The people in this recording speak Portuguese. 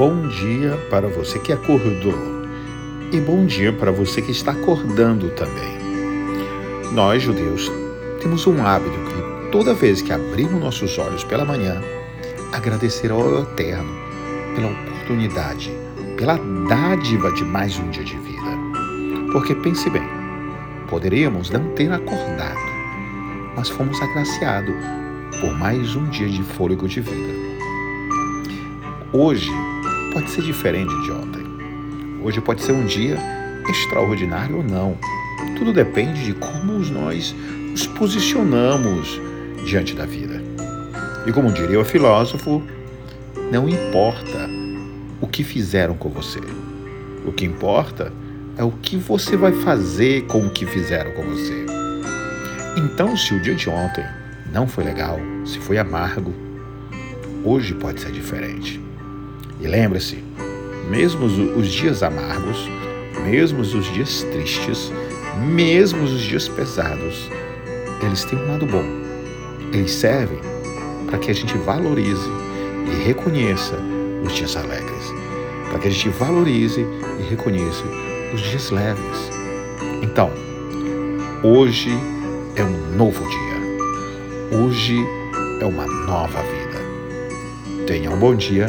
Bom dia para você que acordou e bom dia para você que está acordando também. Nós, judeus, temos um hábito que toda vez que abrimos nossos olhos pela manhã, agradecer ao Eterno pela oportunidade, pela dádiva de mais um dia de vida. Porque pense bem, poderíamos não ter acordado, mas fomos agraciados por mais um dia de fôlego de vida. Hoje pode ser diferente de ontem. Hoje pode ser um dia extraordinário ou não. Tudo depende de como nós nos posicionamos diante da vida. E como diria o filósofo, não importa o que fizeram com você. O que importa é o que você vai fazer com o que fizeram com você. Então, se o dia de ontem não foi legal, se foi amargo, hoje pode ser diferente. E lembre-se, mesmo os dias amargos, mesmo os dias tristes, mesmo os dias pesados, eles têm um lado bom. Eles servem para que a gente valorize e reconheça os dias alegres, para que a gente valorize e reconheça os dias leves. Então, hoje é um novo dia. Hoje é uma nova vida. Tenha um bom dia